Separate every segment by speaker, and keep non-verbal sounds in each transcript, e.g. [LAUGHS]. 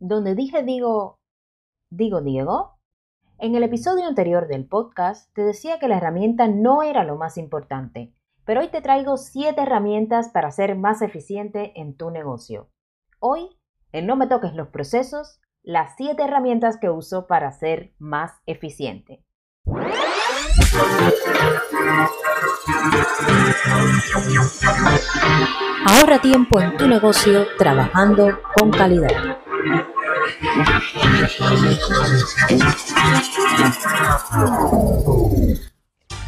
Speaker 1: donde dije digo, digo Diego. En el episodio anterior del podcast te decía que la herramienta no era lo más importante, pero hoy te traigo 7 herramientas para ser más eficiente en tu negocio. Hoy, en No me toques los procesos, las 7 herramientas que uso para ser más eficiente. Ahorra tiempo en tu negocio trabajando con calidad.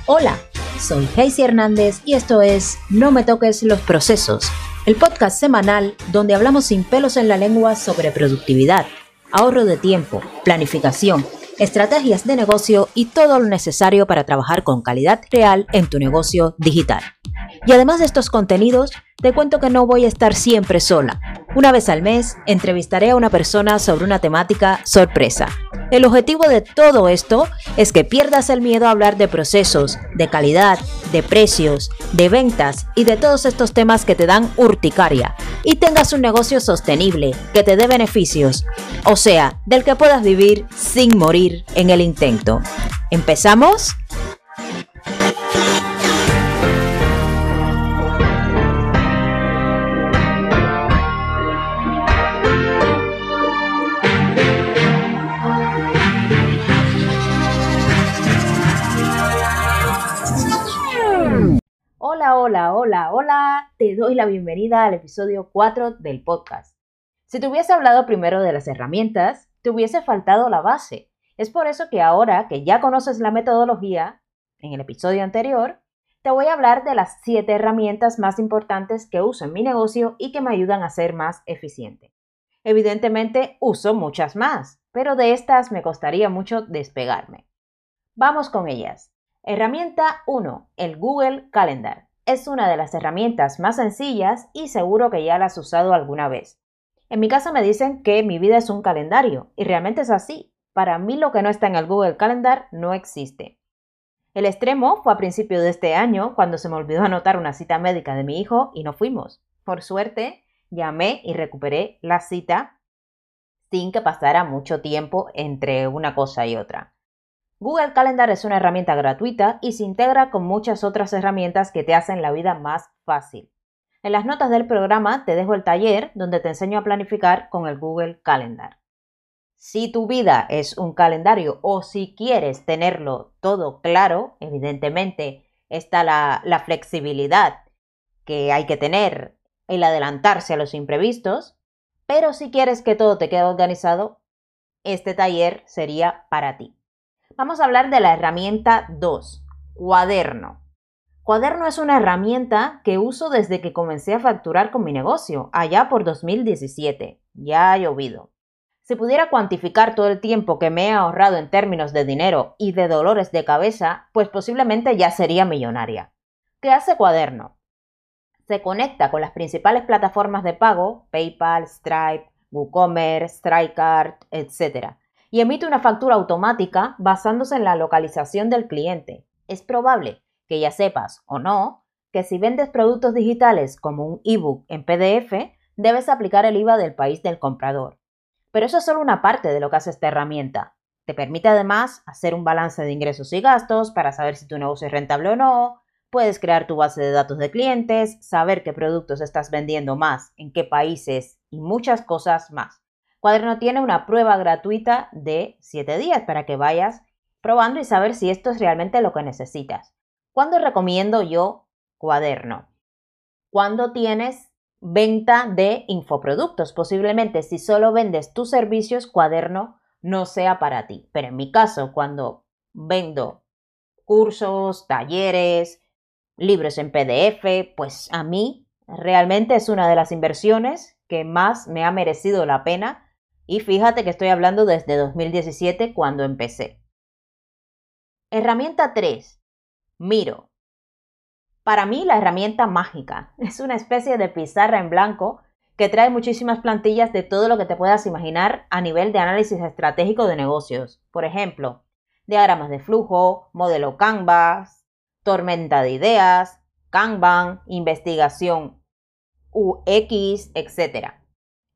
Speaker 1: Hola, soy Heisy Hernández y esto es No me toques los procesos, el podcast semanal donde hablamos sin pelos en la lengua sobre productividad, ahorro de tiempo, planificación, estrategias de negocio y todo lo necesario para trabajar con calidad real en tu negocio digital. Y además de estos contenidos, te cuento que no voy a estar siempre sola. Una vez al mes, entrevistaré a una persona sobre una temática sorpresa. El objetivo de todo esto es que pierdas el miedo a hablar de procesos, de calidad, de precios, de ventas y de todos estos temas que te dan urticaria y tengas un negocio sostenible que te dé beneficios, o sea, del que puedas vivir sin morir en el intento. ¿Empezamos? Hola, hola, hola. Te doy la bienvenida al episodio 4 del podcast. Si te hubiese hablado primero de las herramientas, te hubiese faltado la base. Es por eso que ahora que ya conoces la metodología, en el episodio anterior, te voy a hablar de las 7 herramientas más importantes que uso en mi negocio y que me ayudan a ser más eficiente. Evidentemente uso muchas más, pero de estas me costaría mucho despegarme. Vamos con ellas. Herramienta 1. El Google Calendar. Es una de las herramientas más sencillas y seguro que ya la has usado alguna vez. En mi casa me dicen que mi vida es un calendario y realmente es así. Para mí lo que no está en el Google Calendar no existe. El extremo fue a principio de este año cuando se me olvidó anotar una cita médica de mi hijo y no fuimos. Por suerte, llamé y recuperé la cita sin que pasara mucho tiempo entre una cosa y otra. Google Calendar es una herramienta gratuita y se integra con muchas otras herramientas que te hacen la vida más fácil. En las notas del programa te dejo el taller donde te enseño a planificar con el Google Calendar. Si tu vida es un calendario o si quieres tenerlo todo claro, evidentemente está la, flexibilidad que hay que tener, el adelantarse a los imprevistos, pero si quieres que todo te quede organizado, este taller sería para ti. Vamos a hablar de la herramienta 2, cuaderno. Cuaderno es una herramienta que uso desde que comencé a facturar con mi negocio, allá por 2017. Ya ha llovido. Si pudiera cuantificar todo el tiempo que me he ahorrado en términos de dinero y de dolores de cabeza, pues posiblemente ya sería millonaria. ¿Qué hace Cuaderno? Se conecta con las principales plataformas de pago, PayPal, Stripe, WooCommerce, StrikeCard, etc y emite una factura automática basándose en la localización del cliente. Es probable que ya sepas o no que si vendes productos digitales como un ebook en PDF, debes aplicar el IVA del país del comprador. Pero eso es solo una parte de lo que hace esta herramienta. Te permite además hacer un balance de ingresos y gastos para saber si tu negocio es rentable o no, puedes crear tu base de datos de clientes, saber qué productos estás vendiendo más, en qué países y muchas cosas más. Cuaderno tiene una prueba gratuita de 7 días para que vayas probando y saber si esto es realmente lo que necesitas. ¿Cuándo recomiendo yo Cuaderno? Cuando tienes venta de infoproductos. Posiblemente si solo vendes tus servicios, Cuaderno no sea para ti. Pero en mi caso, cuando vendo cursos, talleres, libros en PDF, pues a mí realmente es una de las inversiones que más me ha merecido la pena y fíjate que estoy hablando desde 2017 cuando empecé. Herramienta 3. Miro. Para mí la herramienta mágica [LAUGHS] es una especie de pizarra en blanco que trae muchísimas plantillas de todo lo que te puedas imaginar a nivel de análisis estratégico de negocios. Por ejemplo, diagramas de flujo, modelo Canvas, tormenta de ideas, Kanban, investigación UX, etc.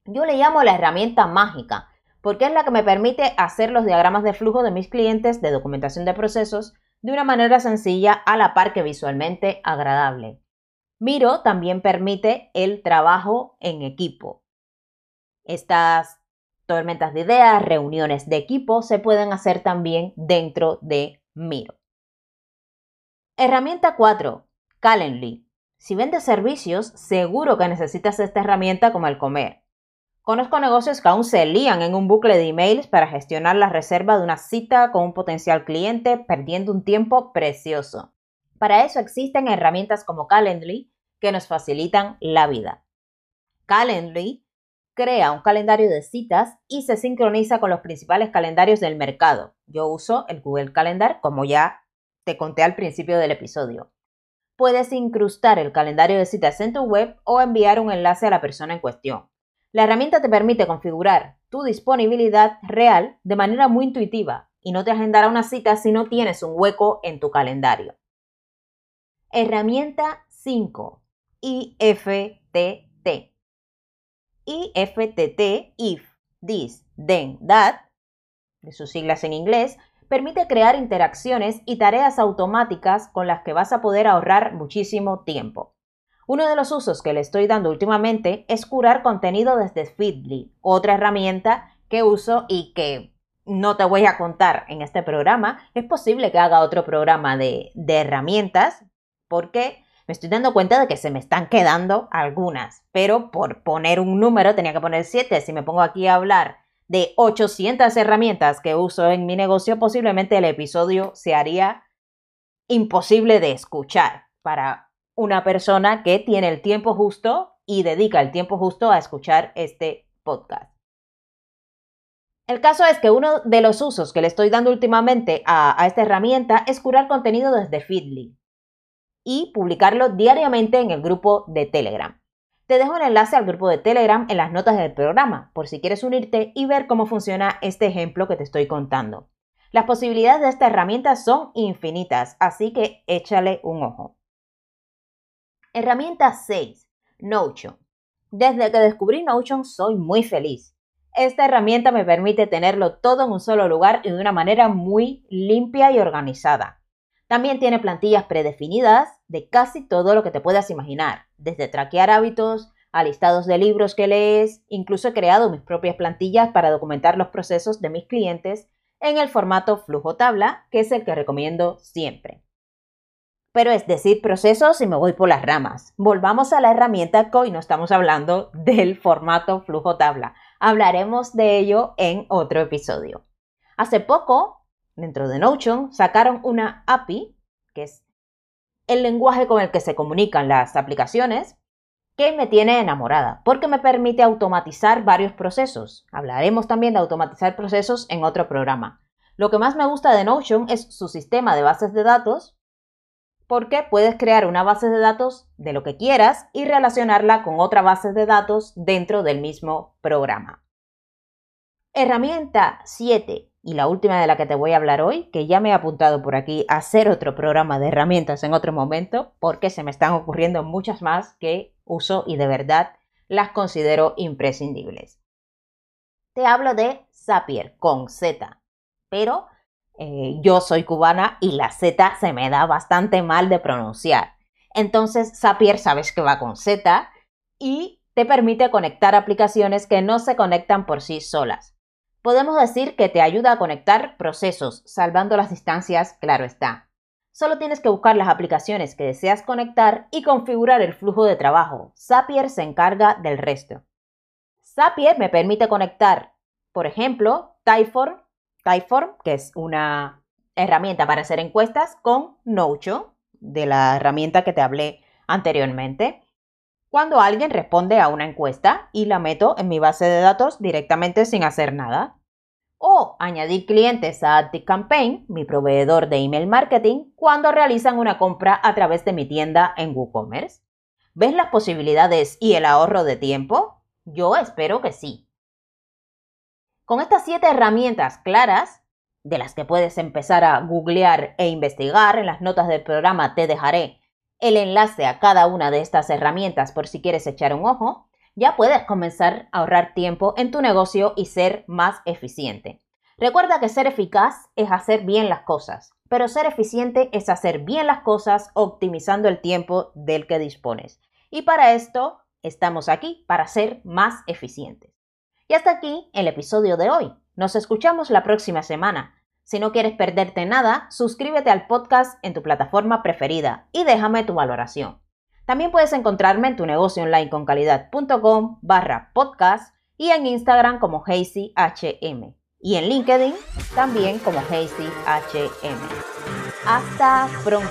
Speaker 1: Yo le llamo la herramienta mágica, porque es la que me permite hacer los diagramas de flujo de mis clientes de documentación de procesos de una manera sencilla a la par que visualmente agradable. Miro también permite el trabajo en equipo. Estas tormentas de ideas, reuniones de equipo se pueden hacer también dentro de Miro. Herramienta 4. Calendly. Si vendes servicios, seguro que necesitas esta herramienta como el comer. Conozco negocios que aún se lían en un bucle de emails para gestionar la reserva de una cita con un potencial cliente, perdiendo un tiempo precioso. Para eso existen herramientas como Calendly que nos facilitan la vida. Calendly crea un calendario de citas y se sincroniza con los principales calendarios del mercado. Yo uso el Google Calendar, como ya te conté al principio del episodio. Puedes incrustar el calendario de citas en tu web o enviar un enlace a la persona en cuestión. La herramienta te permite configurar tu disponibilidad real de manera muy intuitiva y no te agendará una cita si no tienes un hueco en tu calendario. Herramienta 5. IFTT. IFTT, if, this, then, that, de sus siglas en inglés, permite crear interacciones y tareas automáticas con las que vas a poder ahorrar muchísimo tiempo. Uno de los usos que le estoy dando últimamente es curar contenido desde Feedly, otra herramienta que uso y que no te voy a contar en este programa. Es posible que haga otro programa de, herramientas porque me estoy dando cuenta de que se me están quedando algunas, pero por poner un número tenía que poner 7. Si me pongo aquí a hablar de 800 herramientas que uso en mi negocio, posiblemente el episodio se haría imposible de escuchar para una persona que tiene el tiempo justo y dedica el tiempo justo a escuchar este podcast. El caso es que uno de los usos que le estoy dando últimamente a, esta herramienta es curar contenido desde Feedly y publicarlo diariamente en el grupo de Telegram. Te dejo el enlace al grupo de Telegram en las notas del programa, por si quieres unirte y ver cómo funciona este ejemplo que te estoy contando. Las posibilidades de esta herramienta son infinitas, así que échale un ojo. Herramienta 6. Notion. Desde que descubrí Notion soy muy feliz. Esta herramienta me permite tenerlo todo en un solo lugar y de una manera muy limpia y organizada. También tiene plantillas predefinidas de casi todo lo que te puedas imaginar, desde traquear hábitos a listados de libros que lees, incluso he creado mis propias plantillas para documentar los procesos de mis clientes en el formato flujo tabla, que es el que recomiendo siempre. Pero es decir, procesos y me voy por las ramas. Volvamos a la herramienta que hoy no estamos hablando del formato flujo tabla. Hablaremos de ello en otro episodio. Hace poco, dentro de Notion, sacaron una API, que es el lenguaje con el que se comunican las aplicaciones que me tiene enamorada, porque me permite automatizar varios procesos. Hablaremos también de automatizar procesos en otro programa. Lo que más me gusta de Notion es su sistema de bases de datos, porque puedes crear una base de datos de lo que quieras y relacionarla con otra base de datos dentro del mismo programa. Herramienta 7 y la última de la que te voy a hablar hoy, que ya me he apuntado por aquí a hacer otro programa de herramientas en otro momento, porque se me están ocurriendo muchas más que uso y de verdad las considero imprescindibles. Te hablo de Zapier con Z, pero eh, yo soy cubana y la Z se me da bastante mal de pronunciar. Entonces Zapier sabes que va con Z y te permite conectar aplicaciones que no se conectan por sí solas podemos decir que te ayuda a conectar procesos, salvando las distancias, claro está. Solo tienes que buscar las aplicaciones que deseas conectar y configurar el flujo de trabajo. Zapier se encarga del resto. Zapier me permite conectar, por ejemplo, Typeform, Typeform que es una herramienta para hacer encuestas, con Notion, de la herramienta que te hablé anteriormente. Cuando alguien responde a una encuesta y la meto en mi base de datos directamente sin hacer nada o añadir clientes a ActiveCampaign, mi proveedor de email marketing, cuando realizan una compra a través de mi tienda en WooCommerce. ¿Ves las posibilidades y el ahorro de tiempo? Yo espero que sí. Con estas siete herramientas claras, de las que puedes empezar a googlear e investigar, en las notas del programa te dejaré el enlace a cada una de estas herramientas por si quieres echar un ojo, ya puedes comenzar a ahorrar tiempo en tu negocio y ser más eficiente. Recuerda que ser eficaz es hacer bien las cosas, pero ser eficiente es hacer bien las cosas optimizando el tiempo del que dispones. Y para esto estamos aquí, para ser más eficientes. Y hasta aquí el episodio de hoy. Nos escuchamos la próxima semana. Si no quieres perderte nada, suscríbete al podcast en tu plataforma preferida y déjame tu valoración. También puedes encontrarme en tu negocio online con calidad.com barra podcast y en Instagram como HazyHM y en LinkedIn también como HazyHM. Hasta pronto.